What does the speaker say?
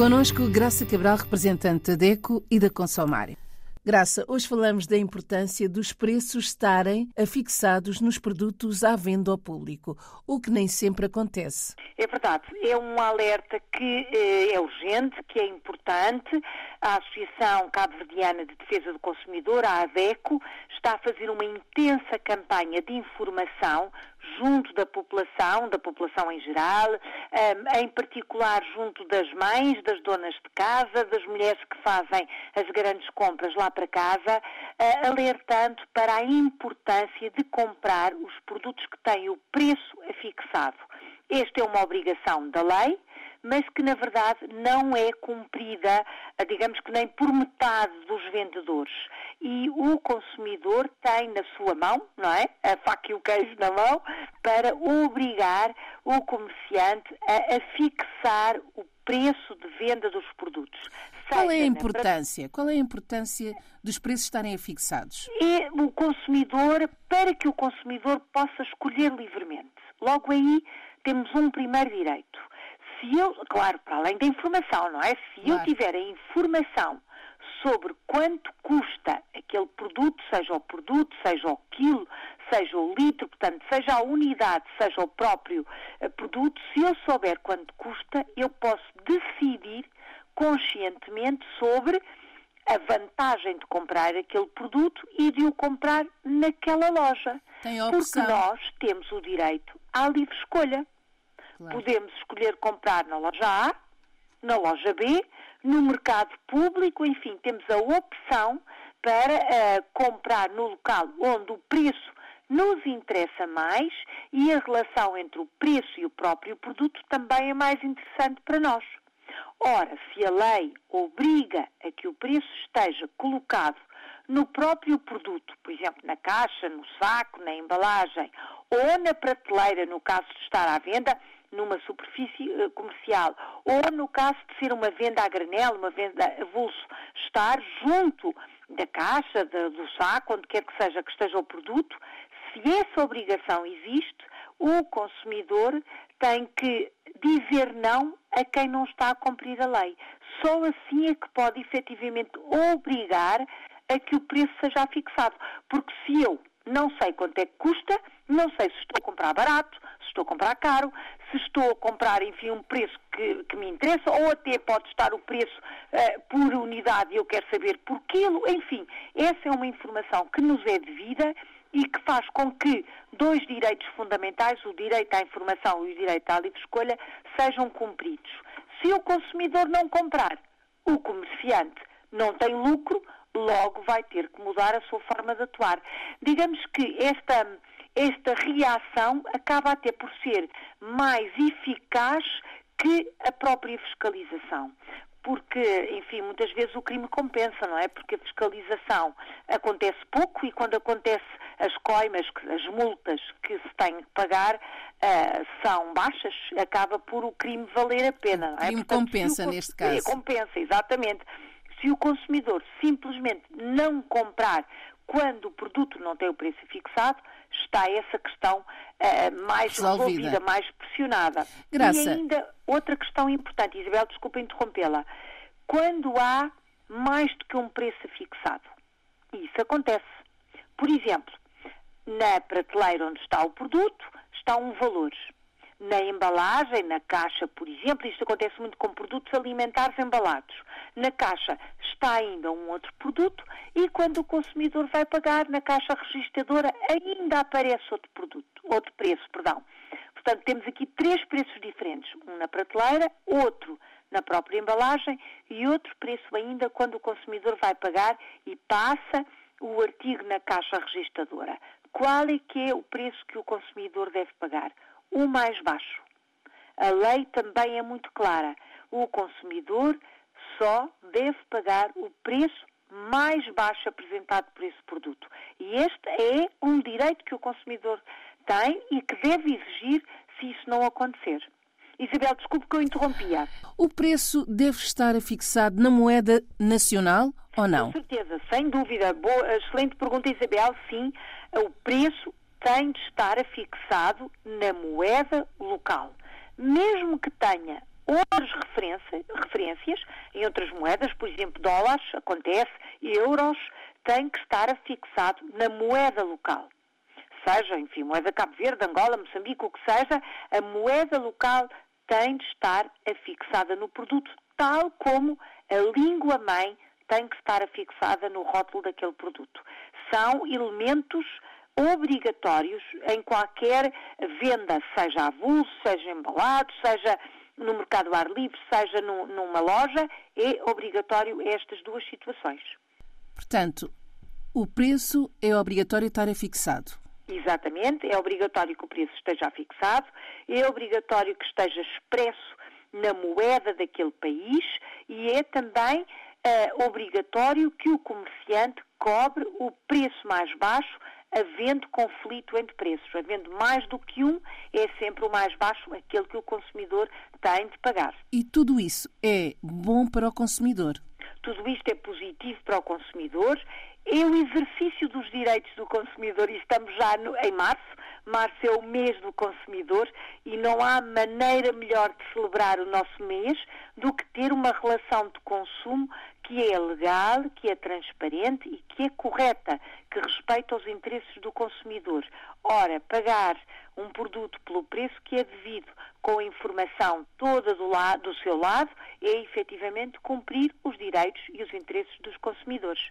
Conosco, Graça Cabral, representante da DECO e da Consomária. Graça, hoje falamos da importância dos preços estarem afixados nos produtos à venda ao público, o que nem sempre acontece. É verdade, é um alerta que eh, é urgente, que é importante. A Associação Cabo-Verdiana de Defesa do Consumidor, a ADECO, está a fazer uma intensa campanha de informação junto da população, da população em geral, em particular junto das mães, das donas de casa, das mulheres que fazem as grandes compras lá para casa, alertando para a importância de comprar os produtos que têm o preço afixado. Esta é uma obrigação da lei, mas que na verdade não é cumprida, digamos que nem por metade dos vendedores. E o consumidor tem na sua mão, não é? A faca e o queijo na mão, para obrigar o comerciante a fixar o preço de venda dos produtos. Qual é a importância? Qual é a importância dos preços estarem afixados? É o consumidor, para que o consumidor possa escolher livremente. Logo aí temos um primeiro direito se eu, claro, para além da informação, não é? Se claro. eu tiver a informação sobre quanto custa aquele produto, seja o produto, seja o quilo, seja o litro, portanto, seja a unidade, seja o próprio uh, produto, se eu souber quanto custa, eu posso decidir conscientemente sobre a vantagem de comprar aquele produto e de o comprar naquela loja. Porque nós temos o direito à livre escolha. Claro. Podemos escolher comprar na loja A, na loja B, no mercado público, enfim, temos a opção para uh, comprar no local onde o preço nos interessa mais e a relação entre o preço e o próprio produto também é mais interessante para nós. Ora, se a lei obriga a que o preço esteja colocado no próprio produto, por exemplo, na caixa, no saco, na embalagem ou na prateleira, no caso de estar à venda, numa superfície eh, comercial, ou no caso de ser uma venda a granel, uma venda a vulso, estar junto da caixa, do saco, onde quer que seja que esteja o produto, se essa obrigação existe, o consumidor tem que dizer não a quem não está a cumprir a lei. Só assim é que pode efetivamente obrigar a que o preço seja fixado. Porque se eu não sei quanto é que custa, não sei se estou a comprar barato, se estou a comprar caro, se estou a comprar, enfim, um preço que, que me interessa, ou até pode estar o preço uh, por unidade e eu quero saber por quilo, enfim, essa é uma informação que nos é devida e que faz com que dois direitos fundamentais, o direito à informação e o direito à livre escolha, sejam cumpridos. Se o consumidor não comprar, o comerciante não tem lucro, logo vai ter que mudar a sua forma de atuar. Digamos que esta, esta reação acaba até por ser mais eficaz que a própria fiscalização porque, enfim, muitas vezes o crime compensa, não é? Porque a fiscalização acontece pouco e quando acontece as coimas, as multas que se tem que pagar uh, são baixas, acaba por o crime valer a pena, não é? O crime Portanto, compensa o, neste caso. Compensa, exatamente. Se o consumidor simplesmente não comprar quando o produto não tem o preço fixado, está essa questão uh, mais Resolvida. resolvida, mais pressionada. Graça. E ainda outra questão importante, Isabel, desculpa interrompê-la. Quando há mais do que um preço fixado, isso acontece. Por exemplo, na prateleira onde está o produto, está um valor na embalagem, na caixa, por exemplo, isto acontece muito com produtos alimentares embalados. Na caixa está ainda um outro produto e quando o consumidor vai pagar na caixa registradora ainda aparece outro produto, outro preço, perdão. Portanto, temos aqui três preços diferentes, um na prateleira, outro na própria embalagem e outro preço ainda quando o consumidor vai pagar e passa o artigo na caixa registradora. Qual é que é o preço que o consumidor deve pagar? O mais baixo. A lei também é muito clara. O consumidor só deve pagar o preço mais baixo apresentado por esse produto. E este é um direito que o consumidor tem e que deve exigir se isso não acontecer. Isabel, desculpe que eu interrompia. O preço deve estar fixado na moeda nacional ou não? Com certeza, sem dúvida. Boa, excelente pergunta, Isabel. Sim, o preço tem de estar afixado na moeda local. Mesmo que tenha outras referências em outras moedas, por exemplo, dólares, acontece, euros, tem que estar afixado na moeda local. Seja, enfim, moeda Cabo Verde, Angola, Moçambique, o que seja, a moeda local tem de estar afixada no produto, tal como a língua mãe tem que estar afixada no rótulo daquele produto. São elementos obrigatórios em qualquer venda, seja avulso, seja embalado, seja no mercado ar livre, seja no, numa loja, é obrigatório estas duas situações. Portanto, o preço é obrigatório estar afixado. Exatamente, é obrigatório que o preço esteja afixado, é obrigatório que esteja expresso na moeda daquele país e é também uh, obrigatório que o comerciante cobre o preço mais baixo havendo conflito entre preços. Havendo mais do que um, é sempre o mais baixo, aquele que o consumidor tem de pagar. E tudo isso é bom para o consumidor? Tudo isto é positivo para o consumidor, é o exercício dos direitos do consumidor e estamos já no, em março. Março é o mês do consumidor e não há maneira melhor de celebrar o nosso mês do que ter uma relação de consumo que é legal, que é transparente e que é correta, que respeita os interesses do consumidor. Ora, pagar um produto pelo preço que é devido, com a informação toda do, do seu lado, é efetivamente cumprir os direitos e os interesses dos consumidores.